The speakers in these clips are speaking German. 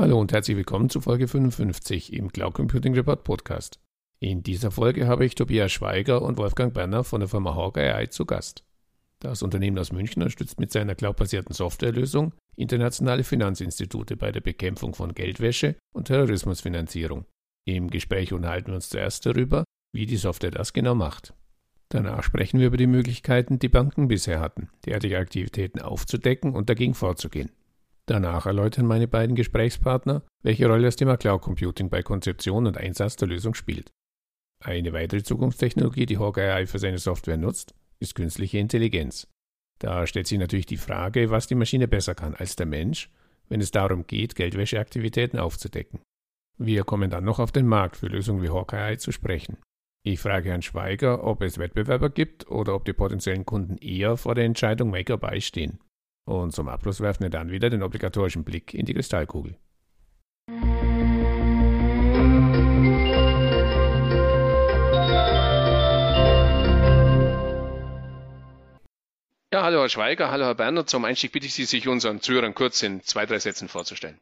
Hallo und herzlich willkommen zu Folge 55 im Cloud Computing Report Podcast. In dieser Folge habe ich Tobias Schweiger und Wolfgang Berner von der Firma Hawk AI zu Gast. Das Unternehmen aus München unterstützt mit seiner cloudbasierten Softwarelösung internationale Finanzinstitute bei der Bekämpfung von Geldwäsche und Terrorismusfinanzierung. Im Gespräch unterhalten wir uns zuerst darüber, wie die Software das genau macht. Danach sprechen wir über die Möglichkeiten, die Banken bisher hatten, derartige Aktivitäten aufzudecken und dagegen vorzugehen. Danach erläutern meine beiden Gesprächspartner, welche Rolle das Thema Cloud Computing bei Konzeption und Einsatz der Lösung spielt. Eine weitere Zukunftstechnologie, die Hawkeye für seine Software nutzt, ist künstliche Intelligenz. Da stellt sich natürlich die Frage, was die Maschine besser kann als der Mensch, wenn es darum geht, Geldwäscheaktivitäten aufzudecken. Wir kommen dann noch auf den Markt für Lösungen wie Hawkeye zu sprechen. Ich frage Herrn Schweiger, ob es Wettbewerber gibt oder ob die potenziellen Kunden eher vor der Entscheidung Make or Buy stehen. Und zum Abschluss werfen wir dann wieder den obligatorischen Blick in die Kristallkugel. Ja, hallo Herr Schweiger, hallo Herr Berner. Zum Einstieg bitte ich Sie, sich unseren Zuhörern kurz in zwei, drei Sätzen vorzustellen.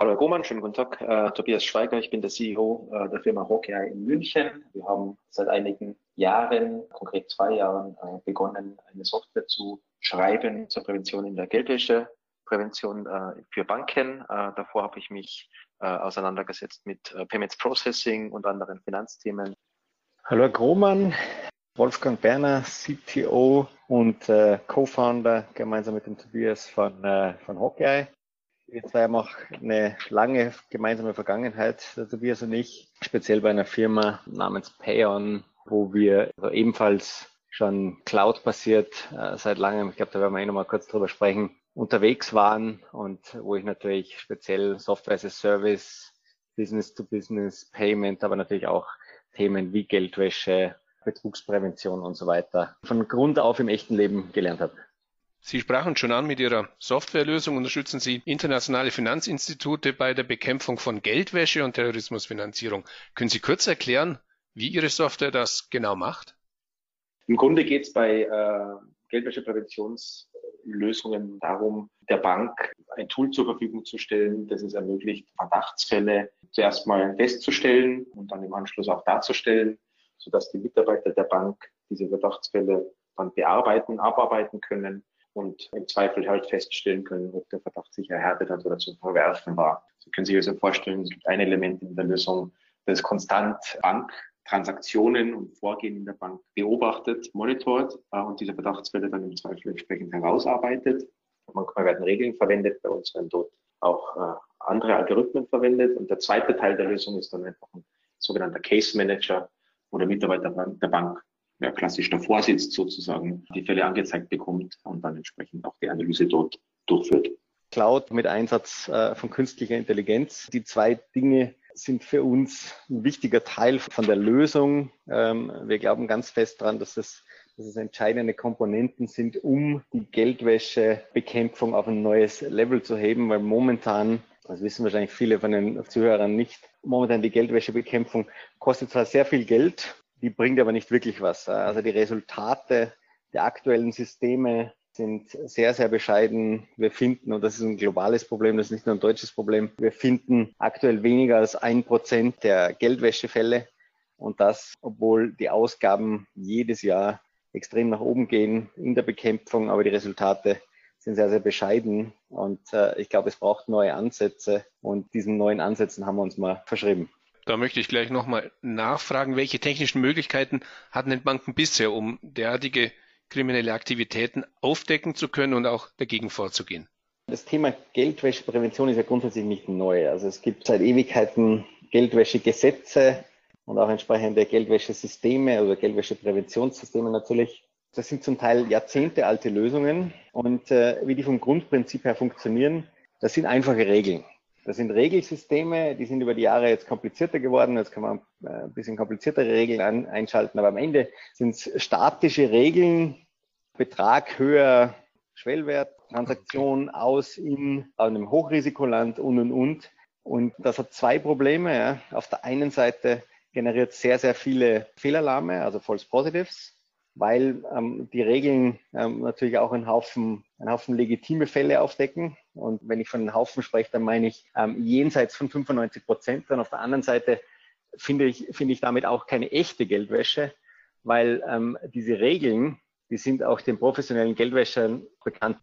Hallo Herr Gohmann, schönen guten Tag. Äh, Tobias Schweiger, ich bin der CEO äh, der Firma Hawkeye in München. Wir haben seit einigen Jahren, konkret zwei Jahren, äh, begonnen, eine Software zu schreiben zur Prävention in der Geldwäscheprävention äh, für Banken. Äh, davor habe ich mich äh, auseinandergesetzt mit Payments Processing und anderen Finanzthemen. Hallo Herr Grohmann, Wolfgang Berner, CTO und Co-Founder gemeinsam mit dem Tobias von, von Hawkeye. Wir zwei haben auch eine lange gemeinsame Vergangenheit, der Tobias und ich, speziell bei einer Firma namens Payon, wo wir ebenfalls schon Cloud-basiert äh, seit langem, ich glaube, da werden wir eh noch mal kurz drüber sprechen, unterwegs waren und wo ich natürlich speziell Software as a Service, Business to Business, Payment, aber natürlich auch Themen wie Geldwäsche, Betrugsprävention und so weiter von Grund auf im echten Leben gelernt habe. Sie sprachen schon an, mit Ihrer Softwarelösung unterstützen Sie internationale Finanzinstitute bei der Bekämpfung von Geldwäsche und Terrorismusfinanzierung. Können Sie kurz erklären, wie Ihre Software das genau macht? Im Grunde geht es bei äh, Geldwäschepräventionslösungen darum, der Bank ein Tool zur Verfügung zu stellen, das es ermöglicht, Verdachtsfälle zuerst mal festzustellen und dann im Anschluss auch darzustellen, sodass die Mitarbeiter der Bank diese Verdachtsfälle dann bearbeiten, abarbeiten können und im Zweifel halt feststellen können, ob der Verdacht sich erhärtet hat oder zu verwerfen war. Sie können sich also vorstellen, es gibt ein Element in der Lösung, das konstant Banktransaktionen und Vorgehen in der Bank beobachtet, monitort äh, und diese Verdachtsfälle dann im Zweifel entsprechend herausarbeitet. Manchmal werden Regeln verwendet, bei uns werden dort auch äh, andere Algorithmen verwendet. Und der zweite Teil der Lösung ist dann einfach ein sogenannter Case Manager, wo der Mitarbeiter der Bank ja, klassisch davor sitzt, sozusagen die Fälle angezeigt bekommt und dann entsprechend auch die Analyse dort durchführt. Cloud mit Einsatz äh, von künstlicher Intelligenz. Die zwei Dinge sind für uns ein wichtiger Teil von der Lösung. Ähm, wir glauben ganz fest daran, dass es, dass es entscheidende Komponenten sind, um die Geldwäschebekämpfung auf ein neues Level zu heben, weil momentan, das wissen wahrscheinlich viele von den Zuhörern nicht, momentan die Geldwäschebekämpfung kostet zwar sehr viel Geld, die bringt aber nicht wirklich was. Also die Resultate der aktuellen Systeme sind sehr, sehr bescheiden. Wir finden, und das ist ein globales Problem, das ist nicht nur ein deutsches Problem, wir finden aktuell weniger als ein Prozent der Geldwäschefälle. Und das, obwohl die Ausgaben jedes Jahr extrem nach oben gehen in der Bekämpfung, aber die Resultate sind sehr, sehr bescheiden. Und äh, ich glaube, es braucht neue Ansätze. Und diesen neuen Ansätzen haben wir uns mal verschrieben. Da möchte ich gleich nochmal nachfragen, welche technischen Möglichkeiten hatten denn Banken bisher, um derartige kriminelle Aktivitäten aufdecken zu können und auch dagegen vorzugehen? Das Thema Geldwäscheprävention ist ja grundsätzlich nicht neu. Also es gibt seit Ewigkeiten Geldwäschegesetze und auch entsprechende Geldwäschesysteme oder Geldwäschepräventionssysteme natürlich. Das sind zum Teil Jahrzehnte alte Lösungen und äh, wie die vom Grundprinzip her funktionieren, das sind einfache Regeln. Das sind Regelsysteme, die sind über die Jahre jetzt komplizierter geworden. Jetzt kann man äh, ein bisschen kompliziertere Regeln an, einschalten, aber am Ende sind es statische Regeln, Betrag höher, Schwellwert, Transaktion aus in einem Hochrisikoland und und und. Und das hat zwei Probleme. Ja. Auf der einen Seite generiert sehr, sehr viele Fehlalarme, also False Positives, weil ähm, die Regeln ähm, natürlich auch einen Haufen, einen Haufen legitime Fälle aufdecken Und wenn ich von den Haufen spreche, dann meine ich ähm, jenseits von 95 Prozent. Und auf der anderen Seite finde ich, finde ich damit auch keine echte Geldwäsche, weil ähm, diese Regeln, die sind auch den professionellen Geldwäschern bekannt.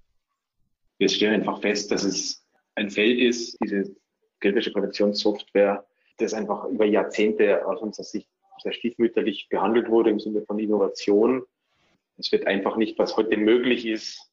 Wir stellen einfach fest, dass es ein Feld ist, diese Geldwäschepräventionssoftware, das einfach über Jahrzehnte aus unserer Sicht sehr stiefmütterlich behandelt wurde im Sinne von Innovation. Es wird einfach nicht, was heute möglich ist,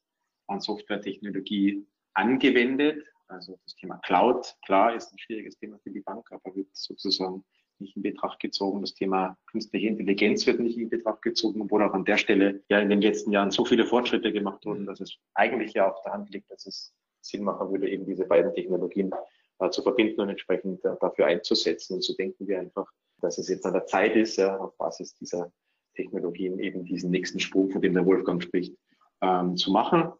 an Softwaretechnologie angewendet. Also das Thema Cloud, klar, ist ein schwieriges Thema für die Bank, aber wird sozusagen nicht in Betracht gezogen. Das Thema künstliche Intelligenz wird nicht in Betracht gezogen, obwohl auch an der Stelle ja in den letzten Jahren so viele Fortschritte gemacht wurden, dass es eigentlich ja auf der Hand liegt, dass es Sinn machen würde, eben diese beiden Technologien äh, zu verbinden und entsprechend äh, dafür einzusetzen. Und so denken wir einfach, dass es jetzt an der Zeit ist, ja, auf Basis dieser Technologien eben diesen nächsten Sprung, von dem der Wolfgang spricht, ähm, zu machen.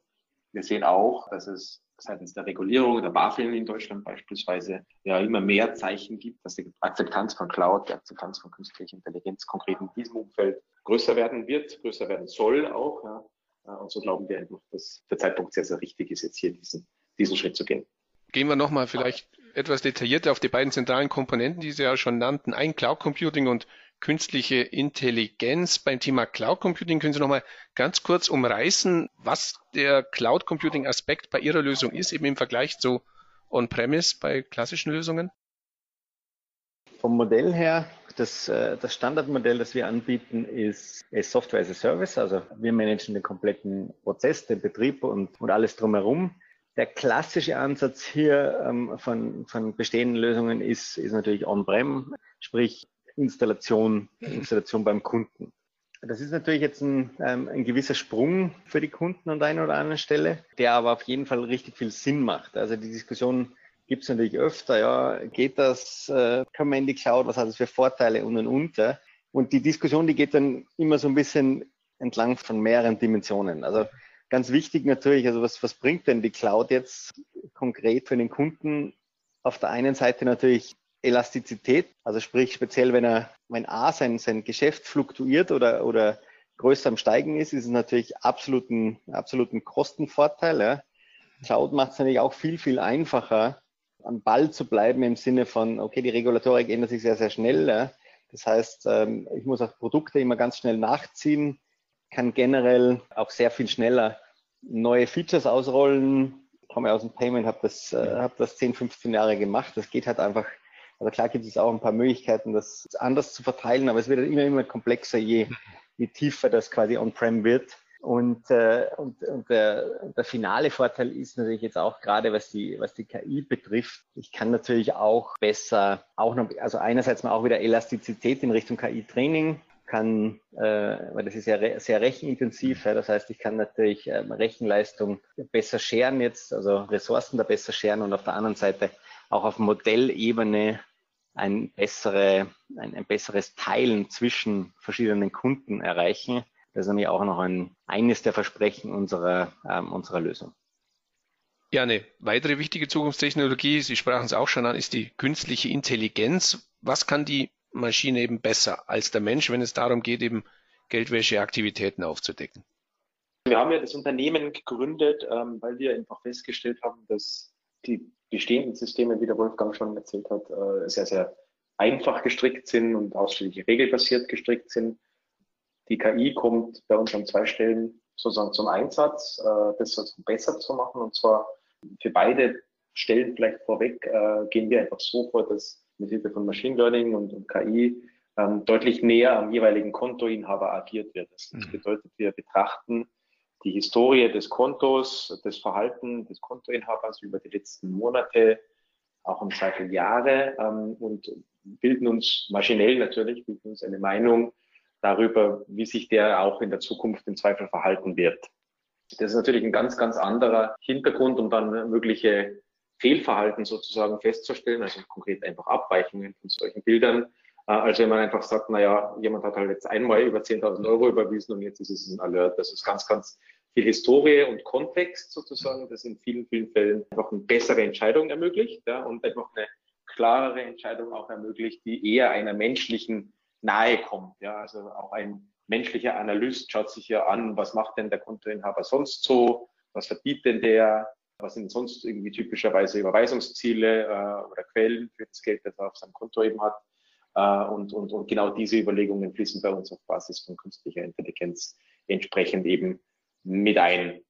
Wir sehen auch, dass es seitens der Regulierung, der BaFin in Deutschland beispielsweise, ja immer mehr Zeichen gibt, dass die Akzeptanz von Cloud, die Akzeptanz von künstlicher Intelligenz konkret in diesem Umfeld größer werden wird, größer werden soll auch. Ja. Und so glauben wir einfach, dass der Zeitpunkt sehr, sehr richtig ist, jetzt hier diesen, diesen Schritt zu gehen. Gehen wir nochmal vielleicht etwas detaillierter auf die beiden zentralen Komponenten, die Sie ja schon nannten, ein Cloud Computing und künstliche Intelligenz. Beim Thema Cloud Computing können Sie noch mal ganz kurz umreißen, was der Cloud Computing Aspekt bei Ihrer Lösung ist, eben im Vergleich zu On-Premise bei klassischen Lösungen? Vom Modell her, das, äh, das Standardmodell, das wir anbieten, ist, Software as a Service. Also wir managen den kompletten Prozess, den Betrieb und, und alles drumherum. Der klassische Ansatz hier ähm, von, von bestehenden Lösungen ist, ist natürlich On-Prem, sprich Installation, Installation beim Kunden. Das ist natürlich jetzt ein, ähm, ein gewisser Sprung für die Kunden an der einen oder anderen Stelle, der aber auf jeden Fall richtig viel Sinn macht. Also die Diskussion gibt es natürlich öfter, ja, geht das, äh, kann man in die Cloud, was hat es für Vorteile und und und. Und die Diskussion, die geht dann immer so ein bisschen entlang von mehreren Dimensionen. Also ganz wichtig natürlich, also was, was bringt denn die Cloud jetzt konkret für den Kunden? Auf der einen Seite natürlich Elastizität, also sprich speziell, wenn er, wenn A sein, sein Geschäft fluktuiert oder, oder größer am Steigen ist, ist es natürlich absoluten, absoluten Kostenvorteil. Ja. Cloud macht es natürlich auch viel, viel einfacher, am Ball zu bleiben im Sinne von, okay, die Regulatorik ändert sich sehr, sehr schnell. Ja. Das heißt, ähm, ich muss auch Produkte immer ganz schnell nachziehen, kann generell auch sehr viel schneller neue Features ausrollen. Ich komme aus dem Payment, habe das, äh, hab das 10, 15 Jahre gemacht. Das geht halt einfach also klar gibt es auch ein paar Möglichkeiten, das anders zu verteilen, aber es wird immer, immer komplexer, je, je tiefer das quasi on-prem wird. Und, äh, und, und der, der finale Vorteil ist natürlich jetzt auch gerade, was die, was die KI betrifft. Ich kann natürlich auch besser, auch noch, also einerseits mal auch wieder Elastizität in Richtung KI-Training kann, äh, weil das ist ja re sehr rechenintensiv, ja, das heißt, ich kann natürlich ähm, Rechenleistung besser scheren jetzt, also Ressourcen da besser scheren und auf der anderen Seite auch auf Modellebene ein, bessere, ein, ein besseres Teilen zwischen verschiedenen Kunden erreichen. Das ist nämlich auch noch ein, eines der Versprechen unserer, ähm, unserer Lösung. Ja, eine weitere wichtige Zukunftstechnologie, Sie sprachen es auch schon an, ist die künstliche Intelligenz. Was kann die Maschine eben besser als der Mensch, wenn es darum geht, eben Geldwäscheaktivitäten aufzudecken? Wir haben ja das Unternehmen gegründet, ähm, weil wir einfach festgestellt haben, dass die bestehenden Systeme, wie der Wolfgang schon erzählt hat, äh, sehr, sehr einfach gestrickt sind und ausschließlich regelbasiert gestrickt sind. Die KI kommt bei uns an zwei Stellen sozusagen zum Einsatz, äh, das sozusagen besser zu machen. Und zwar für beide Stellen vielleicht vorweg äh, gehen wir einfach so vor, dass mit Hilfe von Machine Learning und, und KI ähm, deutlich näher am jeweiligen Kontoinhaber agiert wird. Das mhm. bedeutet, wir betrachten die Historie des Kontos, das Verhalten des Kontoinhabers über die letzten Monate, auch im Zweifel Jahre ähm, und bilden uns maschinell natürlich, bilden uns eine Meinung darüber, wie sich der auch in der Zukunft im Zweifel verhalten wird. Das ist natürlich ein ganz, ganz anderer Hintergrund, um dann mögliche Fehlverhalten sozusagen festzustellen, also konkret einfach Abweichungen von solchen Bildern, äh, als wenn man einfach sagt, na ja, jemand hat halt jetzt einmal über 10.000 Euro überwiesen und jetzt ist es ein Alert. Das ist ganz, ganz viel Historie und Kontext sozusagen, das in vielen, vielen Fällen einfach eine bessere Entscheidung ermöglicht ja, und einfach eine klarere Entscheidung auch ermöglicht, die eher einer menschlichen nahe kommt. Ja, also auch ein menschlicher Analyst schaut sich ja an, was macht denn der Kontoinhaber sonst so, was verdient denn der, Was sind sonst irgendwie typischerweise Überweisungsziele äh, oder Quellen für das Geld, das er auf seinem Konto eben hat? Äh, und, und, und genau diese Überlegungen fließen bei uns auf Basis von künstlicher Intelligenz entsprechend eben mit ein.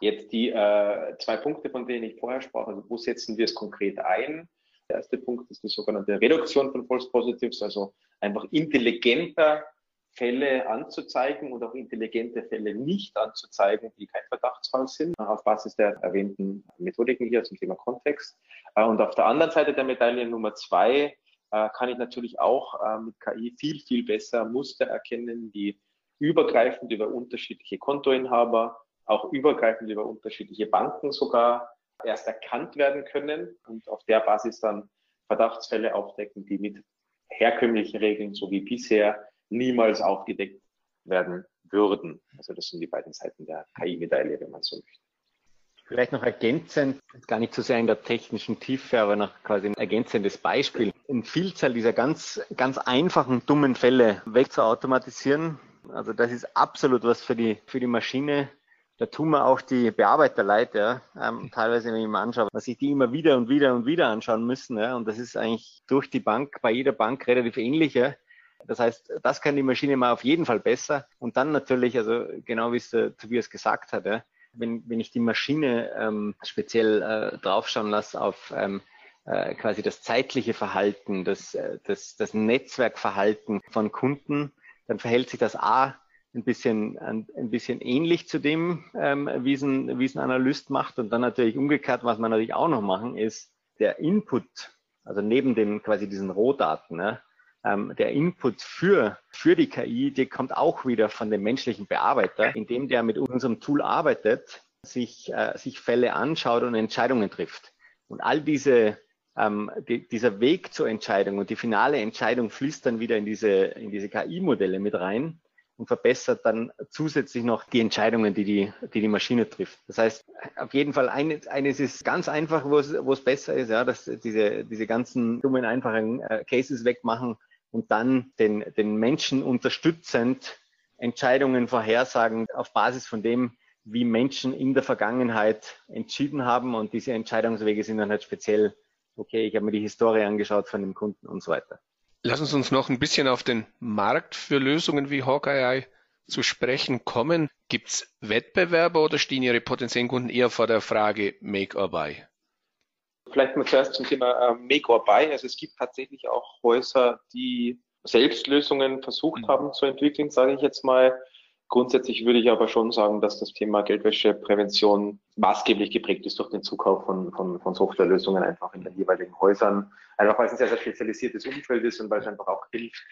Jetzt die äh, zwei Punkte, von denen ich vorher sprach, also wo setzen wir es konkret ein? Der erste Punkt ist die sogenannte Reduktion von False Positives, also einfach intelligenter Fälle anzuzeigen und auch intelligente Fälle nicht anzuzeigen, die kein Verdachtsfall sind, auf Basis der erwähnten Methodiken hier zum Thema Kontext. Äh, und auf der anderen Seite der Medaille Nummer zwei äh, kann ich natürlich auch äh, mit KI viel, viel besser Muster erkennen, die übergreifend über unterschiedliche Kontoinhaber, auch übergreifend über unterschiedliche Banken sogar erst erkannt werden können und auf der Basis dann Verdachtsfälle aufdecken, die mit herkömmlichen Regeln, so wie bisher, niemals aufgedeckt werden würden. Also das sind die beiden Seiten der KI-Medaille, wenn man so möchte. Vielleicht noch ergänzend, gar nicht so sehr in der technischen Tiefe, aber noch quasi ein ergänzendes Beispiel. Eine Vielzahl dieser ganz, ganz einfachen, dummen Fälle wegzuautomatisieren. Also das ist absolut was für die, für die Maschine. Da tun wir auch die Bearbeiter leid, ja. Ähm, teilweise, wenn ich mir anschaue, was sich die immer wieder und wieder und wieder anschauen müssen, ja. Und das ist eigentlich durch die Bank, bei jeder Bank relativ ähnlich, ja. Das heißt, das kann die Maschine mal auf jeden Fall besser. Und dann natürlich, also genau wie es der Tobias gesagt hat, ja, wenn, wenn ich die Maschine ähm, speziell äh, draufschauen lasse auf ähm, äh, quasi das zeitliche Verhalten, das, äh, das, das Netzwerkverhalten von Kunden, dann verhält sich das A ein bisschen, ein, ein bisschen ähnlich zu dem, ähm, wie, es ein, wie es ein Analyst macht. Und dann natürlich umgekehrt, was man natürlich auch noch machen, ist der Input, also neben den quasi diesen Rohdaten, ne, ähm, der Input für, für die KI, der kommt auch wieder von dem menschlichen Bearbeiter, indem der mit unserem Tool arbeitet, sich, äh, sich Fälle anschaut und Entscheidungen trifft. Und all diese, ähm, die, dieser Weg zur Entscheidung und die finale Entscheidung fließt dann wieder in diese, in diese KI-Modelle mit rein und verbessert dann zusätzlich noch die Entscheidungen, die die, die, die Maschine trifft. Das heißt, auf jeden Fall eine, eines ist ganz einfach, wo es, wo es besser ist, ja, dass diese, diese ganzen dummen, einfachen äh, Cases wegmachen und dann den, den Menschen unterstützend Entscheidungen vorhersagen auf Basis von dem, wie Menschen in der Vergangenheit entschieden haben. Und diese Entscheidungswege sind dann halt speziell, okay, ich habe mir die Historie angeschaut von dem Kunden und so weiter. Lass uns uns noch ein bisschen auf den Markt für Lösungen wie Hawkeye zu sprechen kommen. Gibt es Wettbewerber oder stehen Ihre potenziellen Kunden eher vor der Frage Make or Buy? Vielleicht mal zuerst zum Thema äh, Make or Buy. Also es gibt tatsächlich auch Häuser, die Selbstlösungen versucht mhm. haben zu entwickeln, sage ich jetzt mal. Grundsätzlich würde ich aber schon sagen, dass das Thema Geldwäscheprävention maßgeblich geprägt ist durch den Zukauf von, von, von Softwarelösungen einfach in den jeweiligen Häusern. Einfach weil es ein sehr, sehr spezialisiertes Umfeld ist und weil es einfach auch hilft,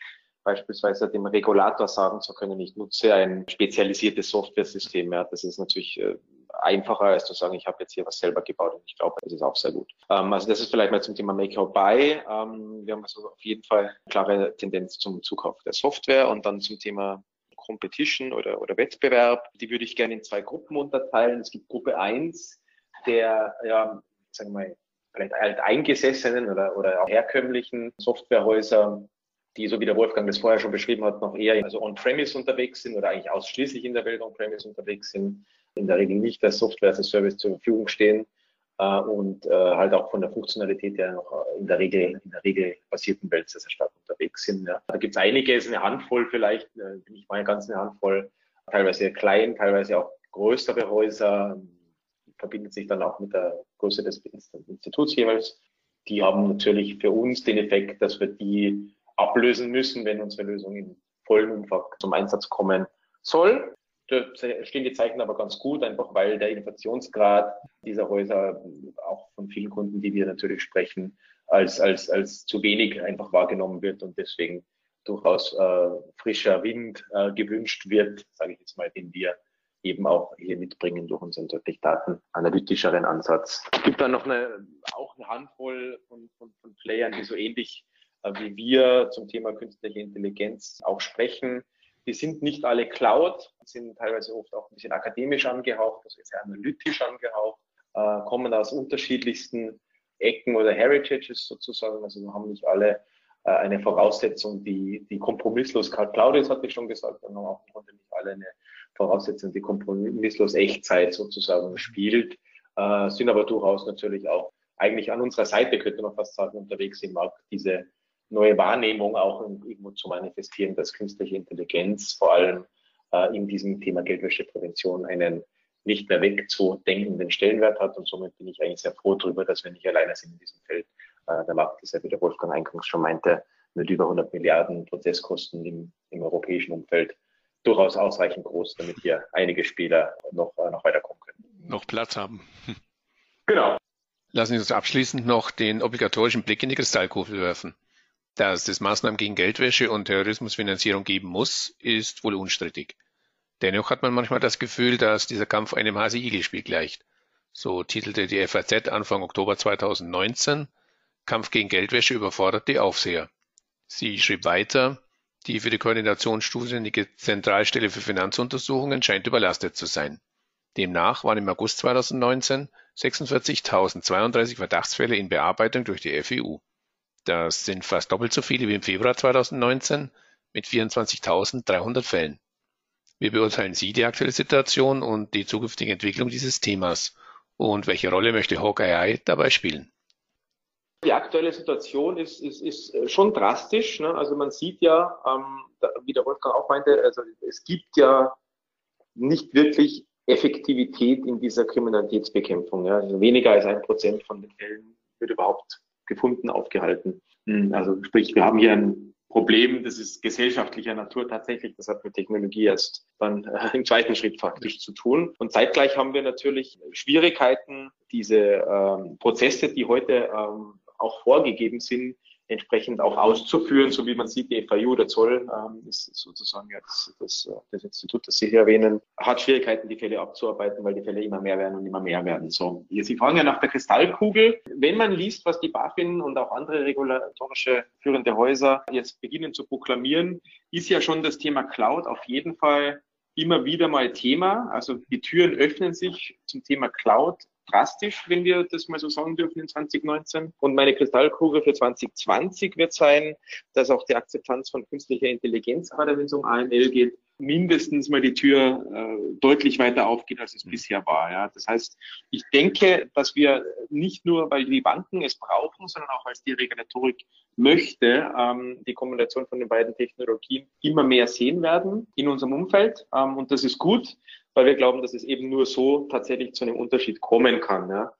beispielsweise dem Regulator sagen zu können, ich nutze ein spezialisiertes Softwaresystem. Ja, das ist natürlich äh, einfacher, als zu sagen, ich habe jetzt hier was selber gebaut und ich glaube, das ist auch sehr gut. Ähm, also das ist vielleicht mal zum Thema Make or Buy. Ähm, wir haben also auf jeden Fall eine klare Tendenz zum Zukauf der Software und dann zum Thema Competition oder, oder Wettbewerb. Die würde ich gerne in zwei Gruppen unterteilen. Es gibt Gruppe eins der, ja, sagen wir mal, vielleicht halt eingesessenen oder, oder auch herkömmlichen Softwarehäuser, die, so wie der Wolfgang das vorher schon beschrieben hat, noch eher also on-premise unterwegs sind oder eigentlich ausschließlich in der Welt on-premise unterwegs sind, in der Regel nicht als Software as a Service zur Verfügung stehen äh, und äh, halt auch von der Funktionalität her noch äh, in der Regel, in der Regel basierten Welt sehr, stark unterwegs sind. Ja. Da gibt es einige, ist eine Handvoll vielleicht, äh, nicht mal ganz eine Handvoll, teilweise klein, teilweise auch größere Häuser, verbindet sich dann auch mit der Größe des Instituts jeweils. Die haben natürlich für uns den Effekt, dass wir die ablösen müssen, wenn unsere Lösung im vollen Umfang zum Einsatz kommen soll. Da stehen die Zeichen aber ganz gut, einfach weil der Inflationsgrad dieser Häuser auch von vielen Kunden, die wir natürlich sprechen, als, als, als zu wenig einfach wahrgenommen wird und deswegen durchaus äh, frischer Wind äh, gewünscht wird, sage ich jetzt mal, den wir eben auch hier mitbringen durch unseren deutlich datenanalytischeren Ansatz. Es gibt dann noch eine, auch eine Handvoll von, von, von Playern, die so ähnlich äh, wie wir zum Thema künstliche Intelligenz auch sprechen. Die sind nicht alle Cloud, sind teilweise oft auch ein bisschen akademisch angehaucht, also sehr analytisch angehaucht, äh, kommen aus unterschiedlichsten Ecken oder Heritages sozusagen. Also haben nicht alle äh, eine Voraussetzung, die, die kompromisslos, Karl Claudius hatte ich schon gesagt, wir haben auch im Grunde nicht alle eine Voraussetzung, die kompromisslos Echtzeit sozusagen spielt äh, sind aber durchaus natürlich auch eigentlich an unserer Seite, könnte man fast sagen, unterwegs im Markt, diese neue Wahrnehmung auch irgendwo zu manifestieren, dass künstliche Intelligenz vor allem äh, in diesem Thema Geldwäscheprävention einen nicht mehr wegzudenkenden Stellenwert hat. Und somit bin ich eigentlich sehr froh darüber, dass wir nicht alleine sind in diesem Feld. Äh, der Markt ist ja, wie der Wolfgang eingangs schon meinte, mit über 100 Milliarden Prozesskosten im, im europäischen Umfeld durchaus ausreichend groß, damit hier einige Spieler noch, äh, noch weiterkommen können. Noch Platz haben. Genau. Lassen Sie uns abschließend noch den obligatorischen Blick in die Kristallkugel werfen. Dass es Maßnahmen gegen Geldwäsche und Terrorismusfinanzierung geben muss, ist wohl unstrittig. Dennoch hat man manchmal das Gefühl, dass dieser Kampf einem Hase-Igel-Spiel gleicht. So titelte die FAZ Anfang Oktober 2019, Kampf gegen Geldwäsche überfordert die Aufseher. Sie schrieb weiter, die für die Koordination zuständige Zentralstelle für Finanzuntersuchungen scheint überlastet zu sein. Demnach waren im August 2019 46.032 Verdachtsfälle in Bearbeitung durch die FEU. Das sind fast doppelt so viele wie im Februar 2019 mit 24.300 Fällen. Wie beurteilen Sie die aktuelle Situation und die zukünftige Entwicklung dieses Themas? Und welche Rolle möchte Hawkeye dabei spielen? Die aktuelle Situation ist, ist, ist schon drastisch. Ne? Also man sieht ja, ähm, wie der Wolfgang auch meinte, also es gibt ja nicht wirklich Effektivität in dieser Kriminalitätsbekämpfung. Ja? Also weniger als ein Prozent von den Fällen wird überhaupt gefunden, aufgehalten. Hm, also sprich, wir haben hier ein Problem, das ist gesellschaftlicher Natur tatsächlich, das hat mit Technologie erst dann äh, im zweiten Schritt faktisch zu tun. Und zeitgleich haben wir natürlich Schwierigkeiten, diese ähm, Prozesse, die heute ähm, auch vorgegeben sind, entsprechend auch auszuführen, so wie man sieht, die FAU, der Zoll, ähm, ist sozusagen jetzt das, das Institut, das Sie hier erwähnen, hat Schwierigkeiten, die Fälle abzuarbeiten, weil die Fälle immer mehr werden und immer mehr werden. So, Sie fragen ja nach der Kristallkugel. Wenn man liest, was die BaFin und auch andere regulatorische führende Häuser jetzt beginnen zu proklamieren, ist ja schon das Thema Cloud auf jeden Fall immer wieder mal Thema. Also die Türen öffnen sich zum Thema Cloud drastisch, wenn wir das mal so sagen dürfen in 2019. Und meine Kristallkugel für 2020 wird sein, dass auch die Akzeptanz von künstlicher Intelligenz, gerade wenn es um AML geht, mindestens mal die Tür äh, deutlich weiter aufgeht, als es mhm. bisher war. Ja. Das heißt, ich denke, dass wir nicht nur, weil die Banken es brauchen, sondern auch, weil es die Regulatorik möchte, ähm, die Kombination von den beiden Technologien immer mehr sehen werden in unserem Umfeld. Ähm, und das ist gut, weil wir glauben, dass es eben nur so tatsächlich zu einem Unterschied kommen kann. Ja.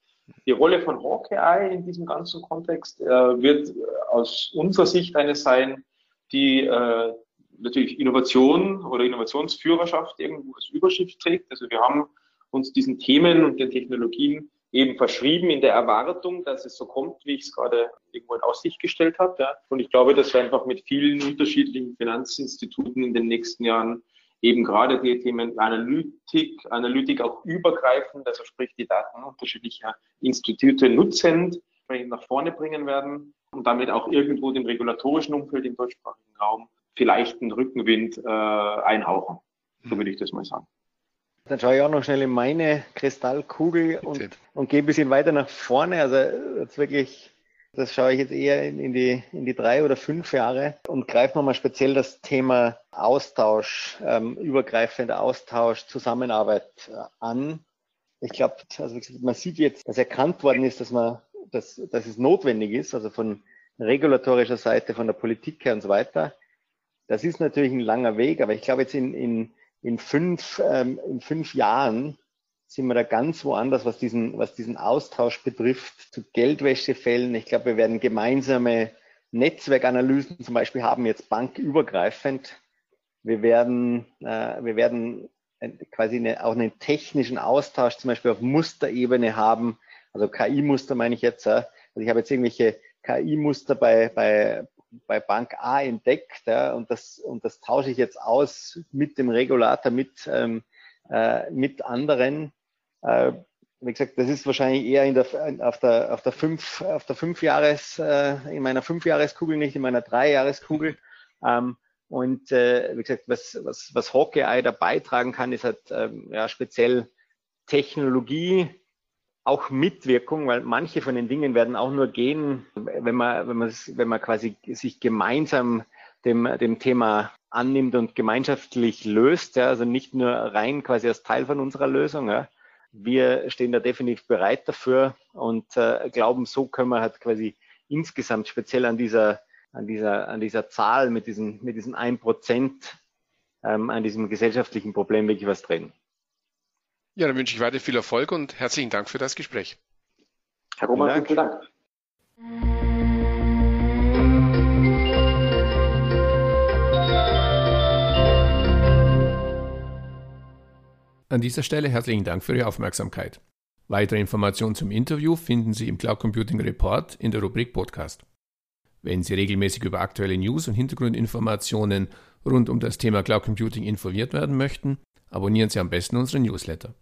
Die Rolle von Hawkeye in diesem ganzen Kontext äh, wird aus unserer Sicht eine sein, die äh, natürlich Innovation oder Innovationsführerschaft irgendwo als Überschrift trägt. Also wir haben uns diesen Themen und den Technologien eben verschrieben in der Erwartung, dass es so kommt, wie ich es gerade irgendwo in Aussicht gestellt habe. Ja. Und ich glaube, dass wir einfach mit vielen unterschiedlichen Finanzinstituten in den nächsten Jahren eben gerade die Themen Analytik, Analytik auch übergreifend, also sprich die Daten unterschiedlicher Institute nutzend, nach vorne bringen werden und damit auch irgendwo dem regulatorischen Umfeld im deutschsprachigen Raum vielleicht einen Rückenwind äh, einhauchen. So würde ich das mal sagen. Dann schaue ich auch noch schnell in meine Kristallkugel und, und gehe ein bisschen weiter nach vorne. Also jetzt wirklich, das schaue ich jetzt eher in, in, die, in die drei oder fünf Jahre und greife nochmal speziell das Thema Austausch, ähm, übergreifender Austausch, Zusammenarbeit äh, an. Ich glaube, also man sieht jetzt, dass erkannt worden ist, dass man, dass, dass es notwendig ist, also von regulatorischer Seite, von der Politik her und so weiter. Das ist natürlich ein langer Weg, aber ich glaube jetzt in, in in fünf, ähm, in fünf Jahren sind wir da ganz woanders, was diesen, was diesen Austausch betrifft zu Geldwäschefällen. Ich glaube, wir werden gemeinsame Netzwerkanalysen zum Beispiel haben, jetzt bankübergreifend. Wir werden, äh, wir werden quasi eine, auch einen technischen Austausch zum Beispiel auf Musterebene haben. Also KI-Muster meine ich jetzt. Also ich habe jetzt irgendwelche KI-Muster bei, bei, bei Bank A entdeckt ja, und, das, und das tausche ich jetzt aus mit dem Regulator, mit, ähm, äh, mit anderen. Äh, wie gesagt, das ist wahrscheinlich eher in der, auf der, auf der fünf, auf der fünf Jahres, äh, in meiner Fünfjahreskugel, nicht in meiner Dreijahreskugel. Ähm, und äh, wie gesagt, was, was, was Hawkeye da beitragen kann, ist halt ähm, ja, speziell Technologie, auch Mitwirkung, weil manche von den Dingen werden auch nur gehen, wenn man, wenn man, wenn man quasi sich gemeinsam dem, dem Thema annimmt und gemeinschaftlich löst, ja, also nicht nur rein quasi als Teil von unserer Lösung. Ja. Wir stehen da definitiv bereit dafür und äh, glauben, so können wir halt quasi insgesamt speziell an dieser, an dieser, an dieser Zahl mit diesem, mit diesem 1 Prozent ähm, an diesem gesellschaftlichen Problem wirklich was drehen. Ja, dann wünsche ich weiter viel Erfolg und herzlichen Dank für das Gespräch. Herr Roman, vielen Dank. An dieser Stelle herzlichen Dank für Ihre Aufmerksamkeit. Weitere Informationen zum Interview finden Sie im Cloud Computing Report in der Rubrik Podcast. Wenn Sie regelmäßig über aktuelle News und Hintergrundinformationen rund um das Thema Cloud Computing informiert werden möchten, abonnieren Sie am besten unseren Newsletter.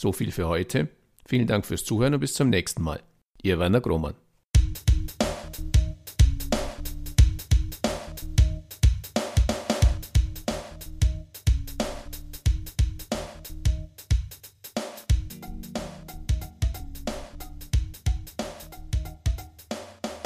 So viel für heute. Vielen Dank fürs Zuhören und bis zum nächsten Mal. Ihr Werner Grohmann.